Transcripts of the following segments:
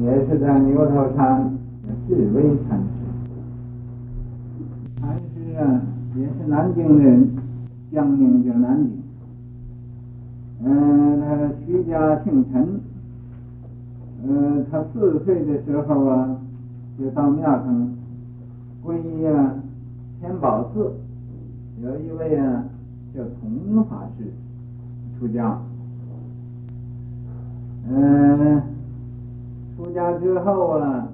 也是在牛头山智威禅师。禅师啊，也是南京人，江宁就是南京。嗯，他徐家姓陈。嗯，他四岁的时候啊，就到庙上皈依啊，天宝寺有一位啊叫童法师出家。嗯，出家之后啊，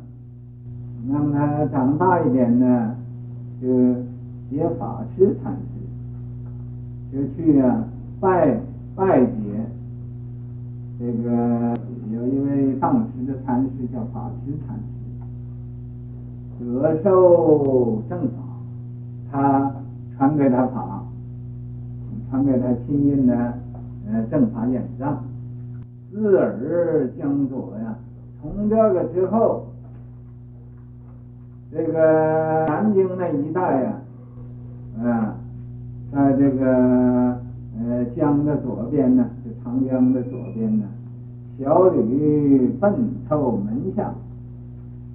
那么他长大一点呢，就结法师禅师，就去啊拜拜结这个。有一位当时的禅师叫法师禅师，得受正法，他传给他法，传给他亲印的呃正法眼藏，自尔将左呀。从这个之后，这个南京那一带呀，啊，在这个呃江的左边呢，就长江的左边呢。小吕奔凑门下，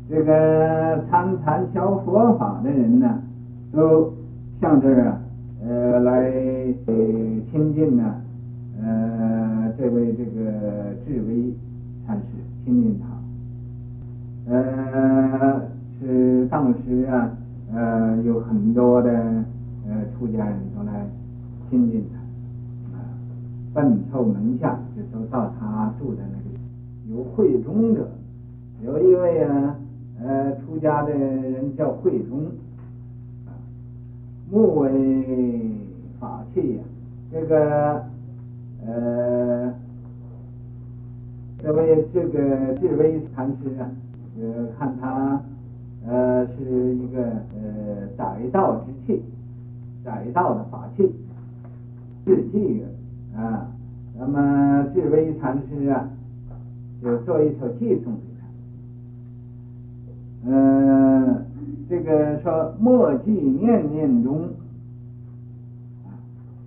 这个参禅学佛法的人呢，都向这儿啊，呃，来亲近呢，呃，这位这个智威禅师亲近他，呃，是当时啊，呃，有很多的呃出家人都来亲近他。啊奔凑门下，就都到他住的那个有慧中者，有一位啊，呃，出家的人叫慧中，啊，目为法器呀，这个，呃，这位这个智威禅师啊，呃，看他，呃，是一个呃载道之器，载道的法器，智器啊。啊，那么智威禅师啊，就做一首偈送给他。嗯、这个说莫记念念中，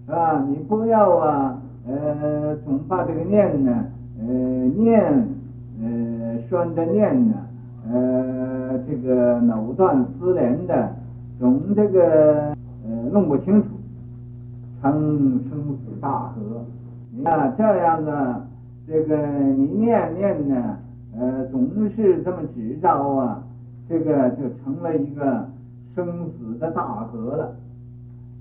是吧？你不要啊，呃，总把这个念呢，呃，念，呃，拴着念呢，呃，这个藕断丝连的，总这个呃弄不清楚。成生死大河，那这样呢？这个你念念呢？呃，总是这么执着啊，这个就成了一个生死的大河了。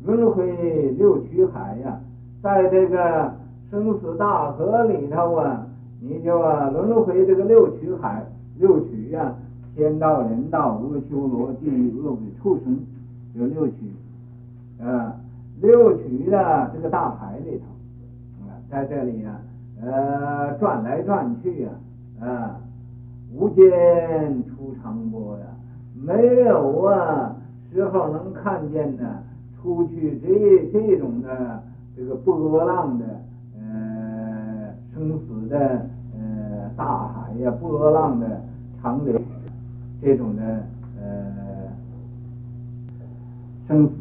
轮回六曲海呀，在这个生死大河里头啊，你就啊轮回这个六曲海，六趣呀，天道、人道、阿修罗、地狱、恶鬼、畜生，有六趣啊。六趣的这个大海里头，啊，在这里呀，呃，转来转去呀，啊，无间出长波呀，没有啊时候能看见呢，出去这这种的这个波浪的，呃，生死的，呃，大海呀，波浪的长流，这种的，呃，生死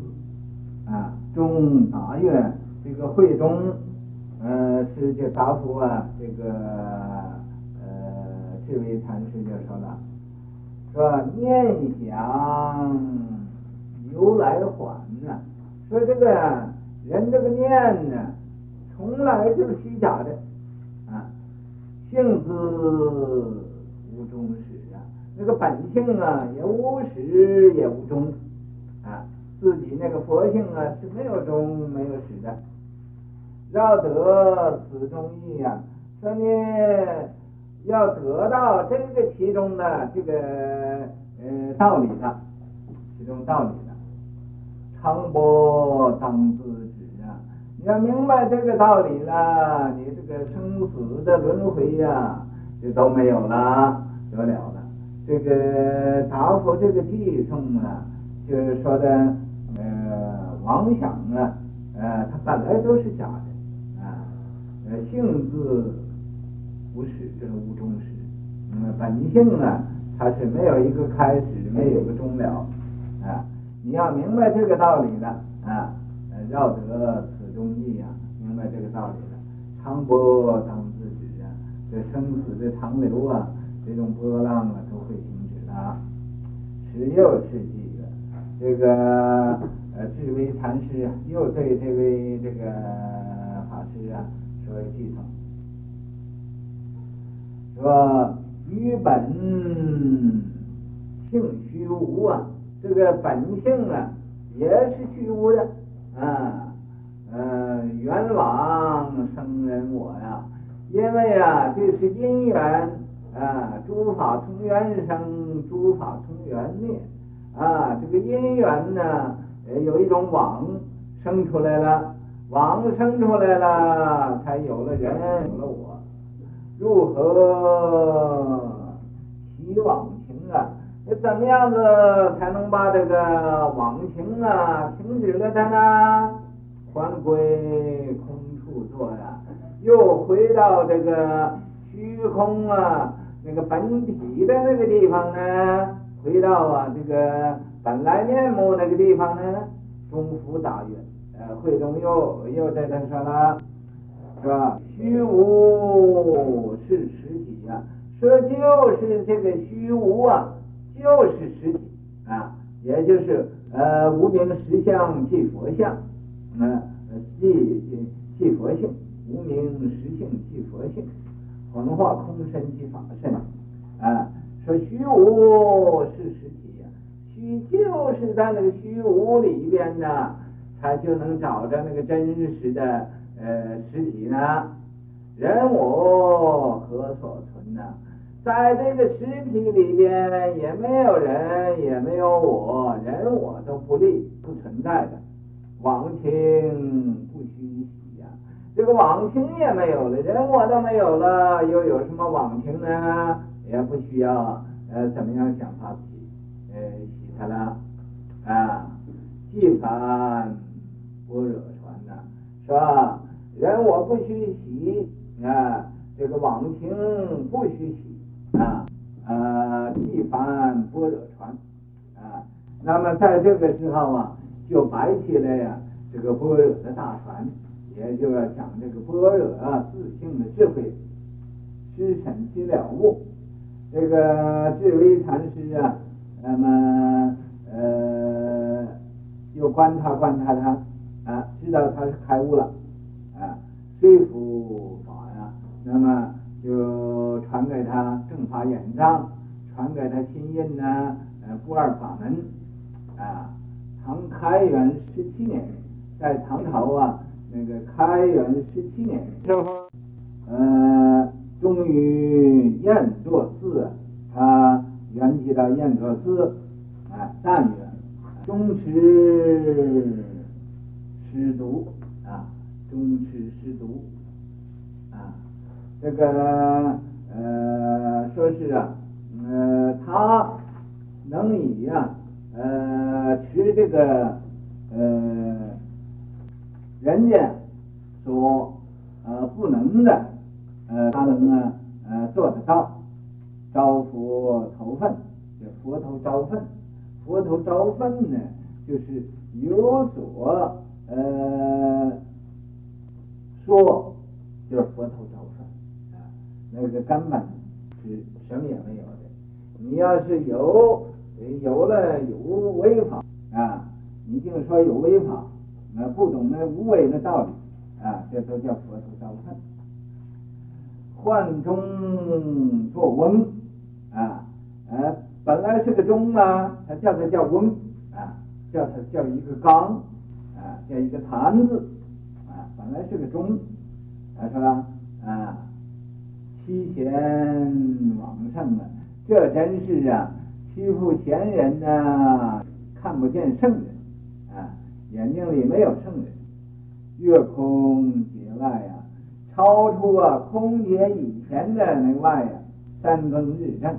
啊。中达愿，这个慧中，呃，是就答复啊，这个呃，这位禅师就说了，说念想由来还呢，说这个人这个念呢，从来就是虚假的啊，性自无终始啊，那个本性啊也无始也无终啊。自己那个佛性啊是没有终没有始的，要得此中意呀，说你要得到这个其中的这个呃道理的，其中道理的，常般当自止啊！你要明白这个道理了，你这个生死的轮回呀，就都没有了，得了了。这个答复这个偈颂啊，就是说的。呃，妄想啊，呃，它本来都是假的啊，呃，性自无始，这个无终始，那么本性呢，它是没有一个开始，没有一个终了啊。你要明白这个道理了啊，要得此中意啊，明白这个道理了，常波当自知啊，这生死的长流啊，这种波浪啊都会停止的。十六世纪的这个呃智威禅师啊，又对这位这个法师啊说偈颂，说于本性虚无啊，这个本性啊也是虚无的啊，呃，缘往生人我呀，因为啊这是因缘。啊，诸法从缘生，诸法从缘灭。啊，这个因缘呢，有一种网生出来了，网生出来了，才有了人，有了我。如何起网情啊？那怎么样子才能把这个网情啊停止了它呢？还归空处坐呀，又回到这个虚空啊。那个本体的那个地方呢，回到啊这个本来面目那个地方呢，中复大悦，呃，慧中又又在这说了，是吧？虚无是实体呀，说就是这个虚无啊，就是实体啊，也就是呃无名实相即佛相，嗯、呃，即即佛性，无名实性即佛性。文化空身即法身，啊，说虚无是实体呀，虚就是在那个虚无里边呢，才就能找着那个真实的呃实体呢。人我何所存呢？在这个实体里边，也没有人，也没有我，人我都不立，不存在的，王清。这个网情也没有了，人我都没有了，又有什么网情呢？也不需要呃怎么样想法洗呃洗它了啊？即凡般若船呐，是吧？人我不虚洗啊，这个网情不虚洗啊呃！即凡般若船啊，那么在这个时候啊，就摆起来呀、这个般若的大船。也就要讲这个般若啊，自性的智慧，知审即了悟。这个智威禅师啊，那么呃，又观察观察他啊，知道他是开悟了啊，说服法呀，那么就传给他正法眼藏，传给他心印呢，呃，不二法门啊。唐开元十七年，在唐朝啊。那个开元十七年之后，呃，终于燕作寺，他圆寂到燕作寺，啊，但愿终持师独啊，终持师独啊，这个呃，说是啊，呃，他能以呀、啊，呃，持这个呃。人家说，呃，不能的，呃，他能呢，呃，做得到。招佛头分，这佛头招粪，佛头招粪呢，就是有所呃说，就是佛头招粪啊，那个根本是什么也没有的。你要是有有了有为法啊，你就说有为法。啊，不懂那无为的道理啊，这都叫佛头招分。幻中作翁啊，呃，本来是个钟啊，他叫它叫翁啊，叫它叫一个刚啊，叫一个坛子啊，本来是个钟，啊，说？啊，欺贤枉圣啊，这真是啊，欺负贤人呐、看不见圣人。眼睛里没有圣人，越空界外呀、啊，超出啊空劫以前的那外呀、啊，三更日正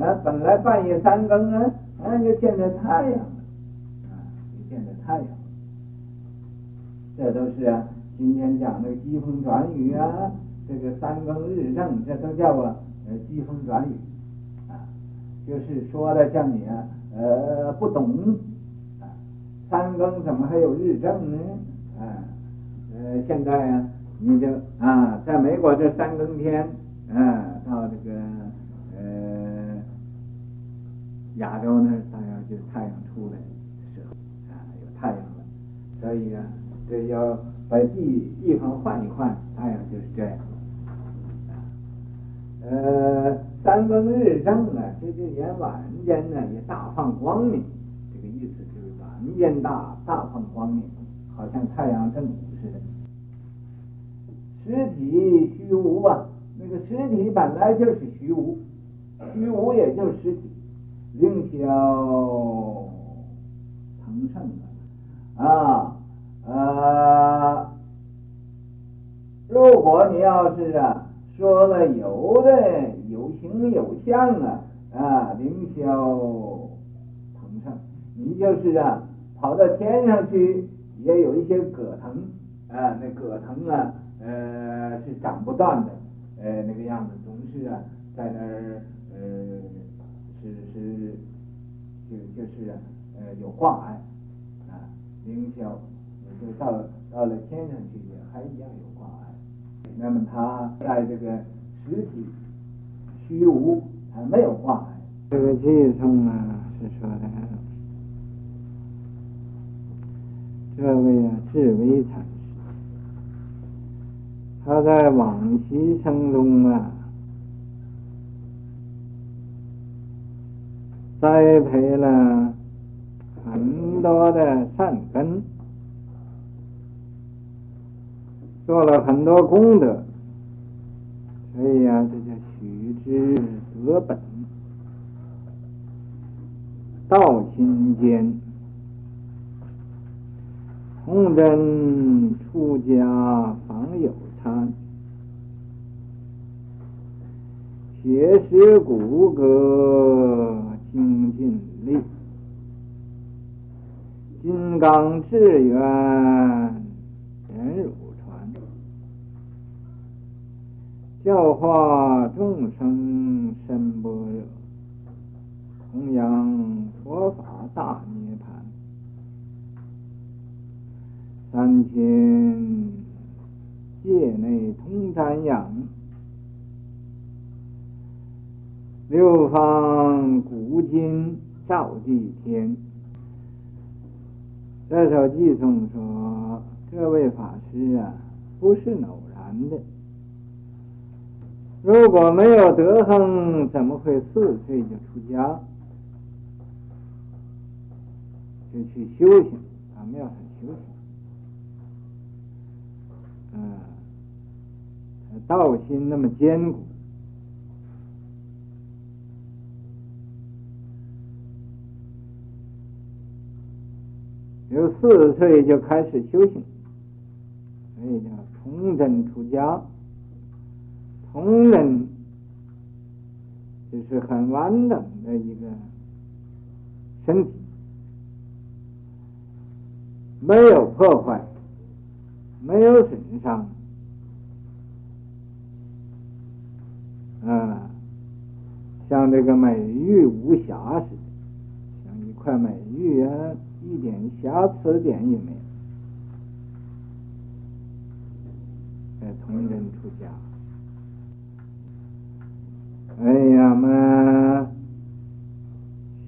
啊，本来半夜三更啊，啊就见着太阳了，啊就见着太阳，这都是啊今天讲的疾风转雨啊，这个三更日正，这都叫啊呃疾风转雨，啊就是说的像你啊呃不懂。三更怎么还有日正呢？啊，呃，现在啊，你就啊，在美国这三更天，啊，到这个呃亚洲呢，大约就太阳出来的时候啊，有太阳了，所以啊，这要把地地方换一换，太阳就是这样。呃，三更日正啊，这就言晚间呢也大放光明，就是晚间大大放光明，好像太阳正午似的。实体虚无啊，那个实体本来就是虚无，虚无也就是实体。凌霄腾盛啊啊！如果你要是啊说了有的有形有相啊啊，凌霄腾盛，你就是啊跑到天上去，也有一些葛藤啊，那葛藤啊呃是长不断的，呃那个样子总是啊在那儿呃。是是，就就是啊呃有挂碍啊，凌霄，就到到了天上去也还一样有挂碍。那么他在这个实体虚无还没有挂碍。这个偈颂啊是说的，这位啊智微禅师，他在往昔生中啊。栽培了很多的善根，做了很多功德，所以呀，这叫许之德本。道心间，童真出家方有参，学识骨骼。精进力，金刚智圆显如传，教化众生深般若，弘扬佛法大三千界内通瞻仰。六方古今照地天。这首偈颂说，这位法师啊，不是偶然的。如果没有德行，怎么会四岁就出家，就去修行啊？庙上修行。道心那么坚固。有四岁就开始修行，所以叫童真出家。童真就是很完整的一个身体，没有破坏，没有损伤，像这个美玉无瑕似的，像一块美玉啊。一点瑕疵点也没有，童真出家。哎呀妈，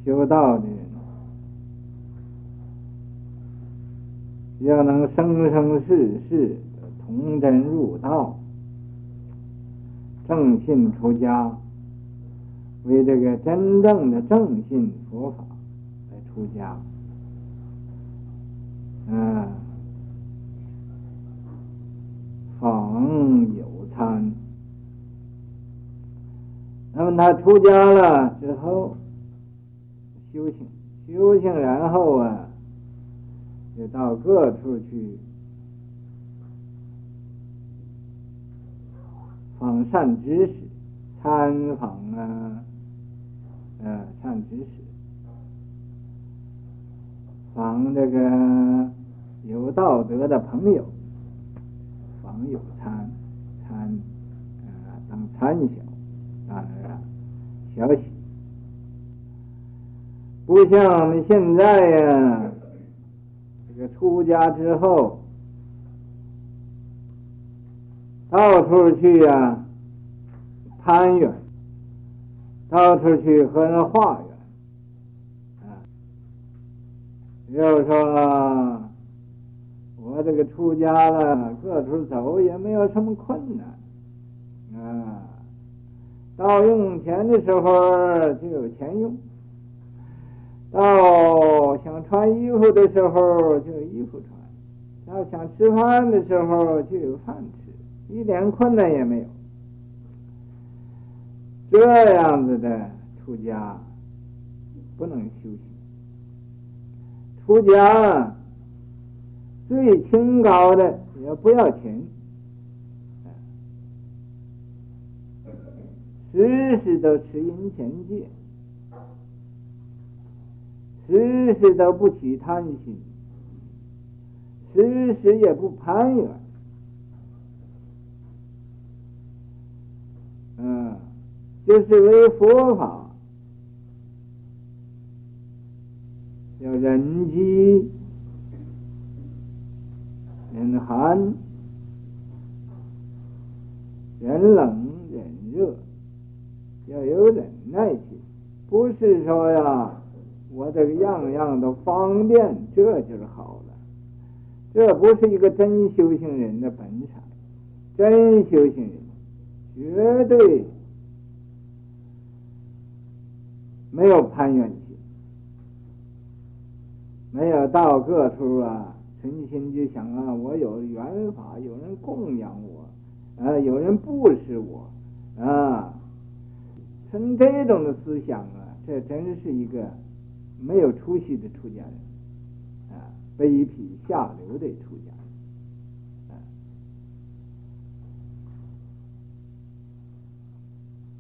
修道的人要能生生世世童真入道，正信出家，为这个真正的正信佛法来出家。嗯，访有参。那么他出家了之后，修行，修行，然后啊，就到各处去访善知识，参访啊，呃，善知识。访这个有道德的朋友，访有参参呃，当参小，当然啊，小喜，不像我们现在呀、这个出家之后，到处去呀、啊，攀缘，到处去和人化缘。啊，又说，我这个出家了，各处走也没有什么困难，啊，到用钱的时候就有钱用，到想穿衣服的时候就有衣服穿，到想吃饭的时候就有饭吃，一点困难也没有。这样子的出家不能修行。出家最清高的也不要钱，时时都持阴钱戒，时时都不起贪心，时时也不攀缘，就是为佛法。要忍饥、忍寒、忍冷、忍热，要有忍耐心。不是说呀，我这个样样都方便，这就是好了。这不是一个真修行人的本色。真修行人绝对没有攀缘。没有到各处啊，存心就想啊，我有缘法，有人供养我，啊，有人布施我，啊，存这种的思想啊，这真是一个没有出息的出家人，啊，卑鄙下流的出家人，啊，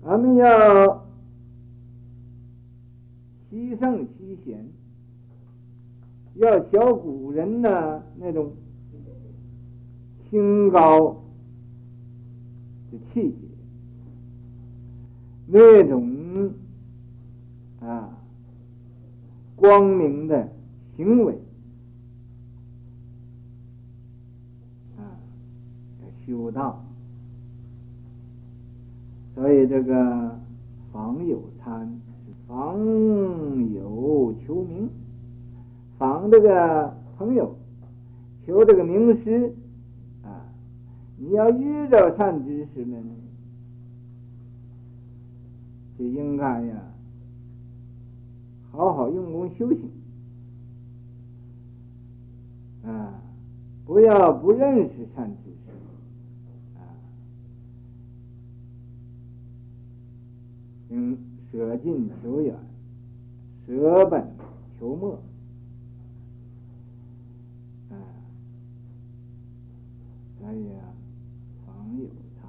咱们要惜圣七贤。要学古人呢，那种清高的气节，那种啊光明的行为啊，修道。所以这个访友参访友求名。访这个朋友，求这个名师啊！你要遇到善知识呢，就应该呀，好好用功修行啊！不要不认识善知识啊！舍近求远，舍本求末。哎呀，朋友他，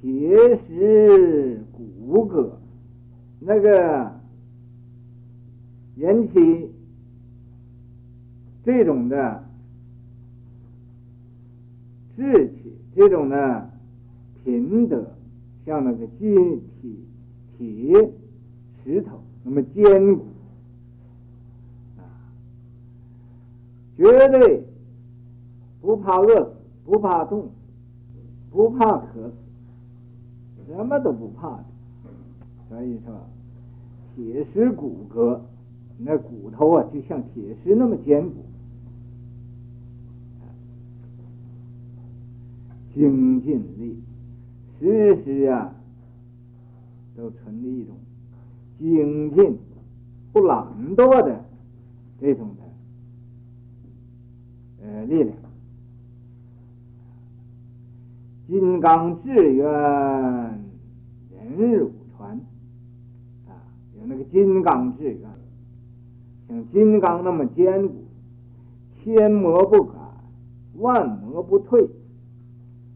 铁石骨骼，那个人体这种的志气，这种的品德，像那个金铁铁石头那么坚固啊。绝对不怕饿死，不怕冻死，不怕渴死，什么都不怕的。所以说，铁石骨骼，那骨头啊，就像铁石那么坚固。精进力，时时啊，都存着一种精进、不懒惰的这种的。呃，力量，金刚智愿忍辱传啊，有那个金刚智愿，像金刚那么坚固，千磨不改，万磨不退，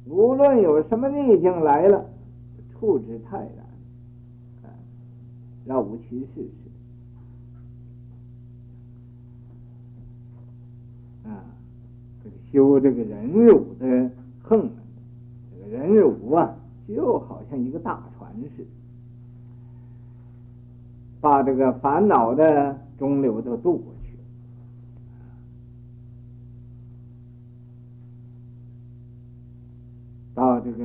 无论有什么逆境来了，处之泰然，啊，若无其事似的，啊。修这个忍辱的横，这个忍辱啊，就好像一个大船似的，把这个烦恼的中流都渡过去。这个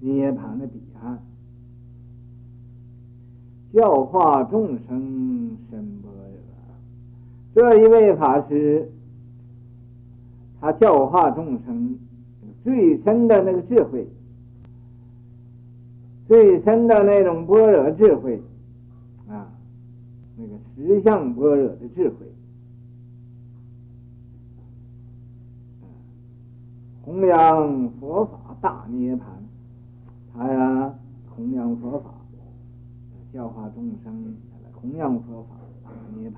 涅槃的彼岸，教化众生深般若。这一位法师，他教化众生最深的那个智慧，最深的那种般若智慧啊，那个实相般若的智慧。弘扬佛法大涅槃，他呀弘扬佛法，教化众生，弘扬佛法大涅槃，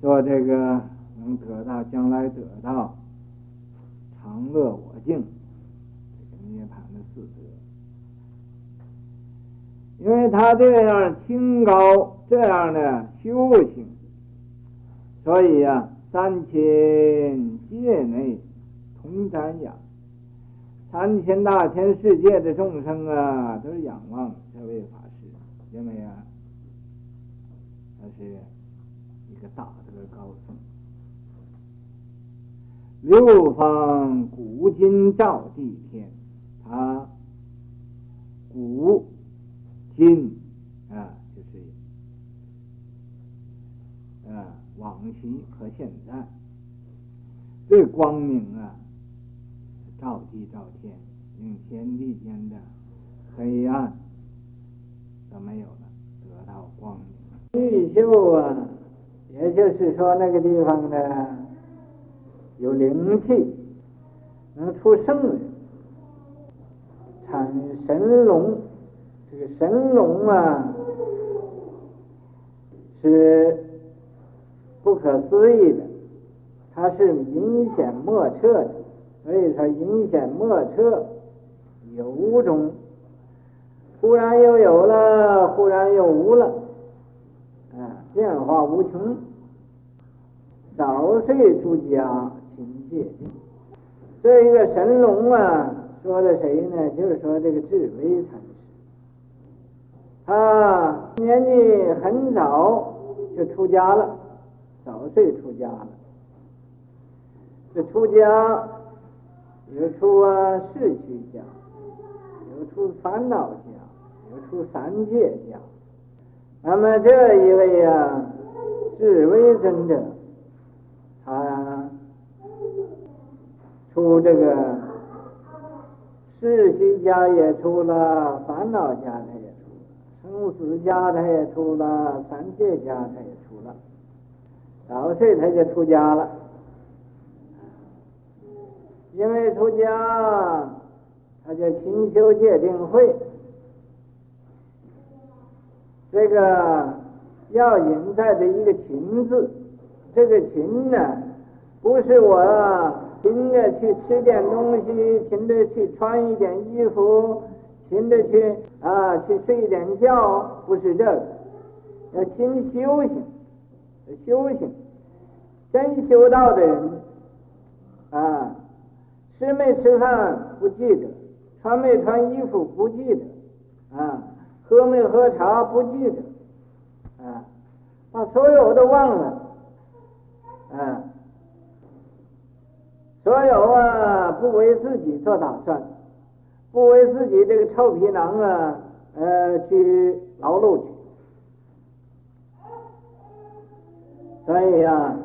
做这个能得到将来得到常乐我净这个涅槃的四德，因为他这样清高。这样的修行，所以呀、啊，三千界内同瞻仰，三千大千世界的众生啊，都仰望这位法师，因为啊，他是一个大德高僧，六方古今照地天，他古今往昔和现在，最光明啊，照地照天，令天地间的黑暗都没有了，得到光明。玉秀啊，也就是说那个地方呢，有灵气，能出圣人，产神龙。这个神龙啊，是。不可思议的，它是隐显莫测的，所以说隐显莫测，有种忽然又有了，忽然又无了，啊，变化无穷。早岁出家勤戒定，这一个神龙啊，说的谁呢？就是说这个智威禅师，他年纪很早就出家了。早岁出家了，这出家有出啊世趣家，有出烦恼家，有出三界家。那么这一位啊，智威尊者，他出这个世趣家也出了，烦恼家他也出，生死家他也出了，三界家他也出。早岁他就出家了，因为出家，他就勤修戒定慧。这个要引在的一个勤字，这个勤呢，不是我勤着去吃点东西，勤着去穿一点衣服，勤着去啊去睡一点觉，不是这个，要勤修行。修行，真修道的人啊，吃没吃饭不记得，穿没穿衣服不记得，啊，喝没喝茶不记得，啊，把所有都忘了，啊，所有啊不为自己做打算，不为自己这个臭皮囊啊，呃，去劳碌去。所以啊，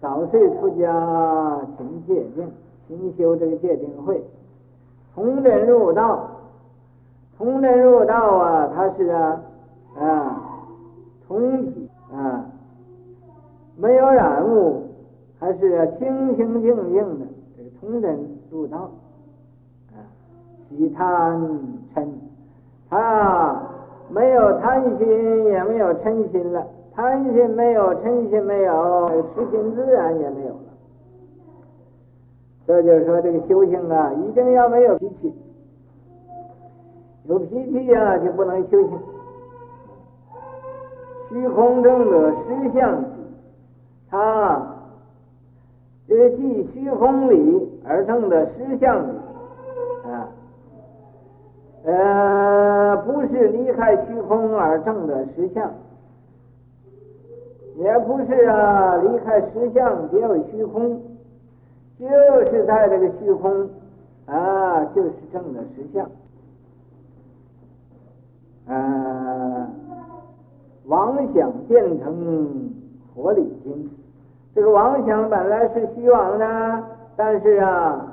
早岁出家勤戒定，勤修这个戒定慧，从真入道，从真入道啊，他是啊啊，从体啊，没有染物，还是清清净净的，这个从真入道。啊，喜贪嗔，他没有贪心，也没有嗔心了。贪心没有，嗔心没有，痴心自然也没有了。这就是说，这个修行啊，一定要没有脾气，有脾气呀、啊、就不能修行。虚空正的实相起，他这个即虚空里而正的实相理啊，呃，不是离开虚空而正的实相。也不是啊，离开实相，别有虚空，就是在这个虚空啊，就是证的实相。啊，妄想变成佛理经，这个妄想本来是虚妄的，但是啊，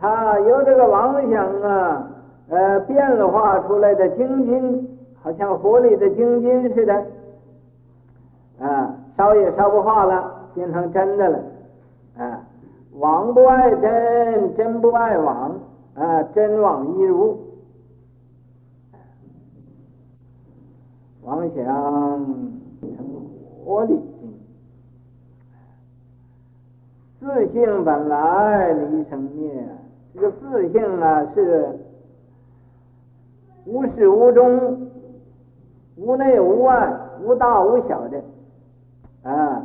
它由这个妄想啊，呃，变化出来的精金，好像佛里的精金似的，啊，烧也烧不化了，变成真的了，啊，王不爱真，真不爱王，啊，真妄一如。妄想成佛理经，自性本来离生灭，这个自性啊是无始无终、无内无外、无大无小的啊，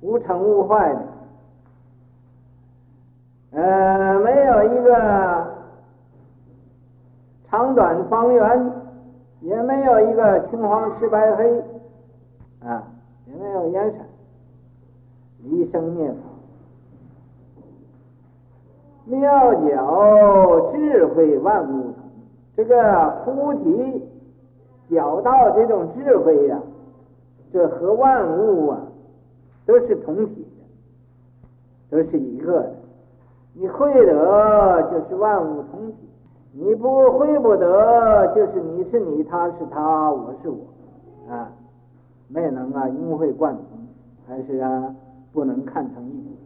无成无坏的，呃，没有一个长短方圆。也没有一个青黄赤白黑，啊，也没有颜色，离生灭法，妙觉智慧万物同。这个菩提觉到这种智慧呀、这和万物啊都是同体的，都是一个的。你会得就是万物同体。你不会不得，就是你是你，他是他，我是我，啊，没能啊，融会贯通，还是啊，不能看成一体。